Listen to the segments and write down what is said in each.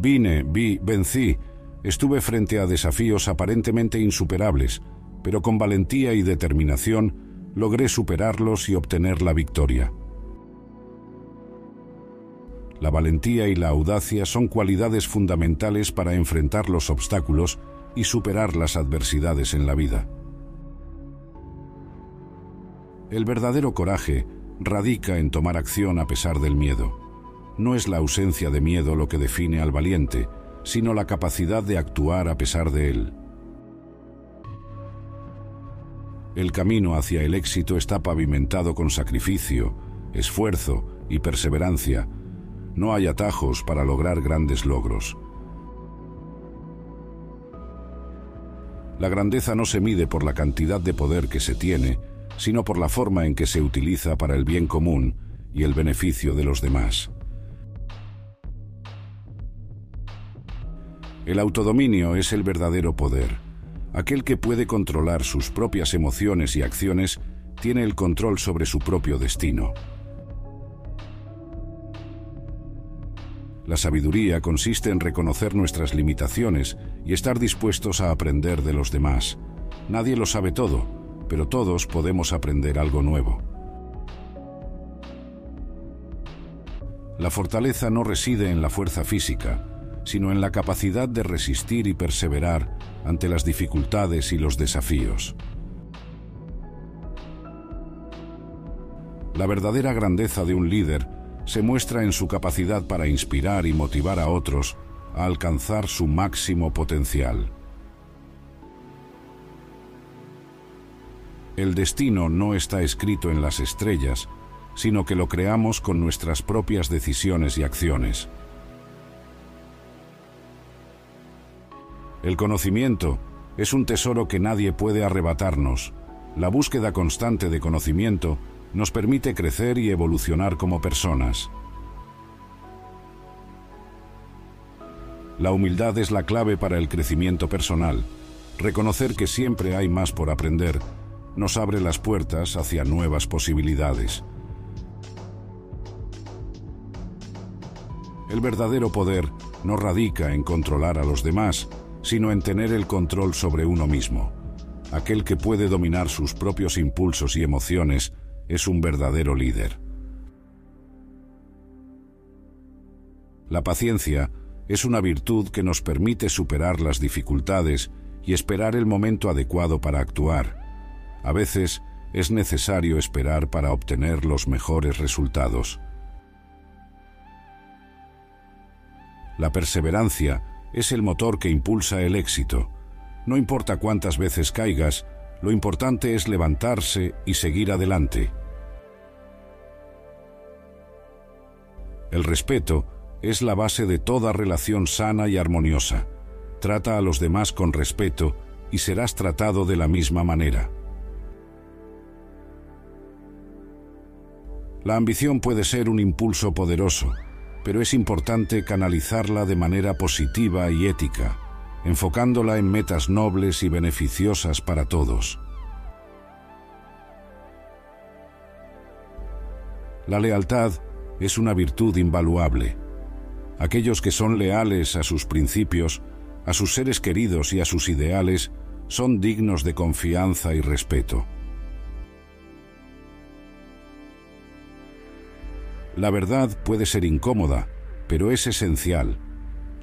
Vine, vi, vencí. Estuve frente a desafíos aparentemente insuperables, pero con valentía y determinación logré superarlos y obtener la victoria. La valentía y la audacia son cualidades fundamentales para enfrentar los obstáculos y superar las adversidades en la vida. El verdadero coraje radica en tomar acción a pesar del miedo. No es la ausencia de miedo lo que define al valiente, sino la capacidad de actuar a pesar de él. El camino hacia el éxito está pavimentado con sacrificio, esfuerzo y perseverancia. No hay atajos para lograr grandes logros. La grandeza no se mide por la cantidad de poder que se tiene, sino por la forma en que se utiliza para el bien común y el beneficio de los demás. El autodominio es el verdadero poder. Aquel que puede controlar sus propias emociones y acciones tiene el control sobre su propio destino. La sabiduría consiste en reconocer nuestras limitaciones y estar dispuestos a aprender de los demás. Nadie lo sabe todo, pero todos podemos aprender algo nuevo. La fortaleza no reside en la fuerza física, sino en la capacidad de resistir y perseverar ante las dificultades y los desafíos. La verdadera grandeza de un líder se muestra en su capacidad para inspirar y motivar a otros a alcanzar su máximo potencial. El destino no está escrito en las estrellas, sino que lo creamos con nuestras propias decisiones y acciones. El conocimiento es un tesoro que nadie puede arrebatarnos. La búsqueda constante de conocimiento nos permite crecer y evolucionar como personas. La humildad es la clave para el crecimiento personal. Reconocer que siempre hay más por aprender nos abre las puertas hacia nuevas posibilidades. El verdadero poder no radica en controlar a los demás, sino en tener el control sobre uno mismo. Aquel que puede dominar sus propios impulsos y emociones es un verdadero líder. La paciencia es una virtud que nos permite superar las dificultades y esperar el momento adecuado para actuar. A veces es necesario esperar para obtener los mejores resultados. La perseverancia es el motor que impulsa el éxito. No importa cuántas veces caigas, lo importante es levantarse y seguir adelante. El respeto es la base de toda relación sana y armoniosa. Trata a los demás con respeto y serás tratado de la misma manera. La ambición puede ser un impulso poderoso, pero es importante canalizarla de manera positiva y ética, enfocándola en metas nobles y beneficiosas para todos. La lealtad es una virtud invaluable. Aquellos que son leales a sus principios, a sus seres queridos y a sus ideales, son dignos de confianza y respeto. La verdad puede ser incómoda, pero es esencial.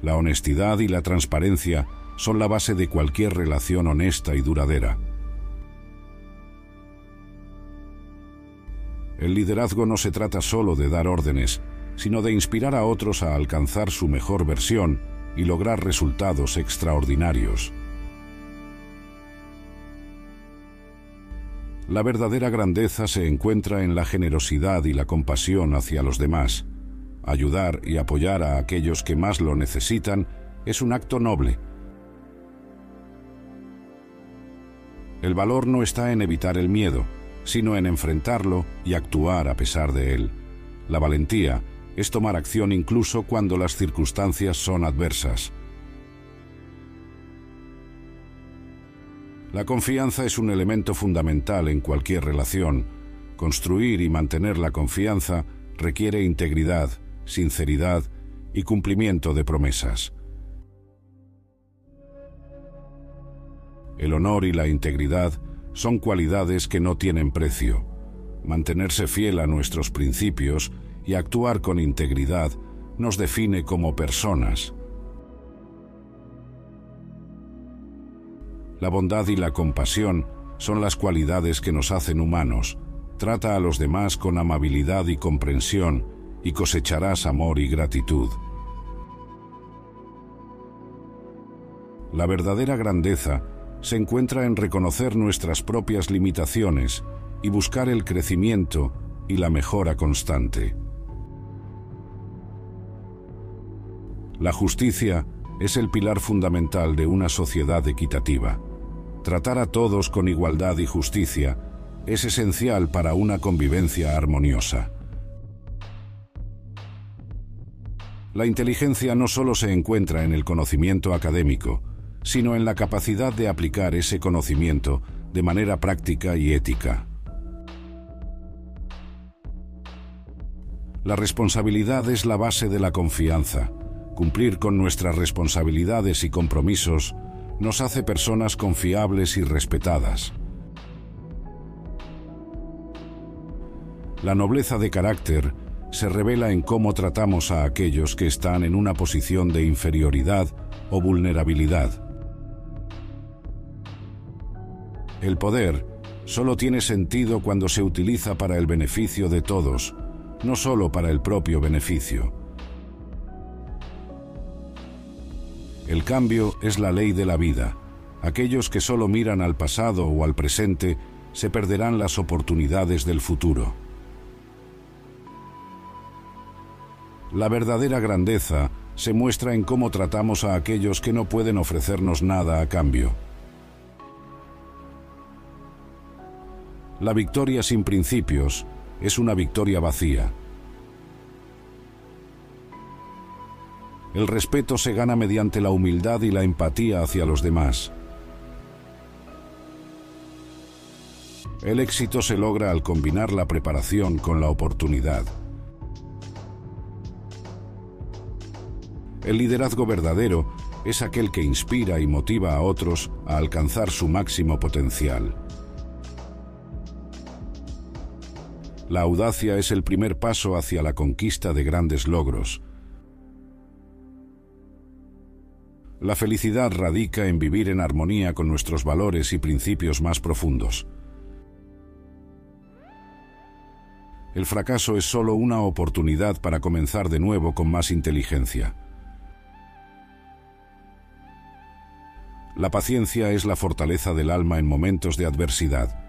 La honestidad y la transparencia son la base de cualquier relación honesta y duradera. El liderazgo no se trata solo de dar órdenes, sino de inspirar a otros a alcanzar su mejor versión y lograr resultados extraordinarios. La verdadera grandeza se encuentra en la generosidad y la compasión hacia los demás. Ayudar y apoyar a aquellos que más lo necesitan es un acto noble. El valor no está en evitar el miedo, sino en enfrentarlo y actuar a pesar de él. La valentía es tomar acción incluso cuando las circunstancias son adversas. La confianza es un elemento fundamental en cualquier relación. Construir y mantener la confianza requiere integridad, sinceridad y cumplimiento de promesas. El honor y la integridad son cualidades que no tienen precio. Mantenerse fiel a nuestros principios y actuar con integridad nos define como personas. La bondad y la compasión son las cualidades que nos hacen humanos. Trata a los demás con amabilidad y comprensión y cosecharás amor y gratitud. La verdadera grandeza se encuentra en reconocer nuestras propias limitaciones y buscar el crecimiento y la mejora constante. La justicia es el pilar fundamental de una sociedad equitativa. Tratar a todos con igualdad y justicia es esencial para una convivencia armoniosa. La inteligencia no solo se encuentra en el conocimiento académico, sino en la capacidad de aplicar ese conocimiento de manera práctica y ética. La responsabilidad es la base de la confianza. Cumplir con nuestras responsabilidades y compromisos nos hace personas confiables y respetadas. La nobleza de carácter se revela en cómo tratamos a aquellos que están en una posición de inferioridad o vulnerabilidad. El poder solo tiene sentido cuando se utiliza para el beneficio de todos, no solo para el propio beneficio. El cambio es la ley de la vida. Aquellos que solo miran al pasado o al presente se perderán las oportunidades del futuro. La verdadera grandeza se muestra en cómo tratamos a aquellos que no pueden ofrecernos nada a cambio. La victoria sin principios es una victoria vacía. El respeto se gana mediante la humildad y la empatía hacia los demás. El éxito se logra al combinar la preparación con la oportunidad. El liderazgo verdadero es aquel que inspira y motiva a otros a alcanzar su máximo potencial. La audacia es el primer paso hacia la conquista de grandes logros. La felicidad radica en vivir en armonía con nuestros valores y principios más profundos. El fracaso es solo una oportunidad para comenzar de nuevo con más inteligencia. La paciencia es la fortaleza del alma en momentos de adversidad.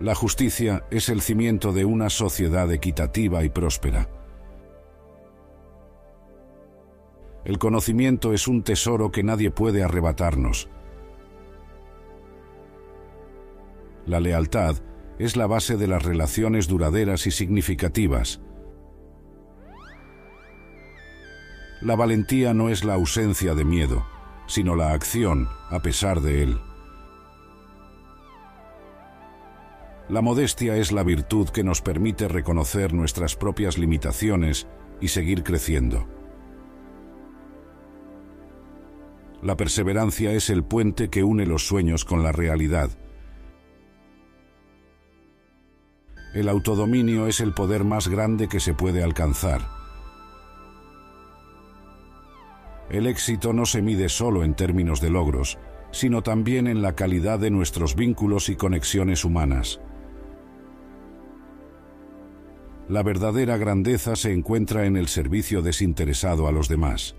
La justicia es el cimiento de una sociedad equitativa y próspera. El conocimiento es un tesoro que nadie puede arrebatarnos. La lealtad es la base de las relaciones duraderas y significativas. La valentía no es la ausencia de miedo, sino la acción a pesar de él. La modestia es la virtud que nos permite reconocer nuestras propias limitaciones y seguir creciendo. La perseverancia es el puente que une los sueños con la realidad. El autodominio es el poder más grande que se puede alcanzar. El éxito no se mide solo en términos de logros, sino también en la calidad de nuestros vínculos y conexiones humanas. La verdadera grandeza se encuentra en el servicio desinteresado a los demás.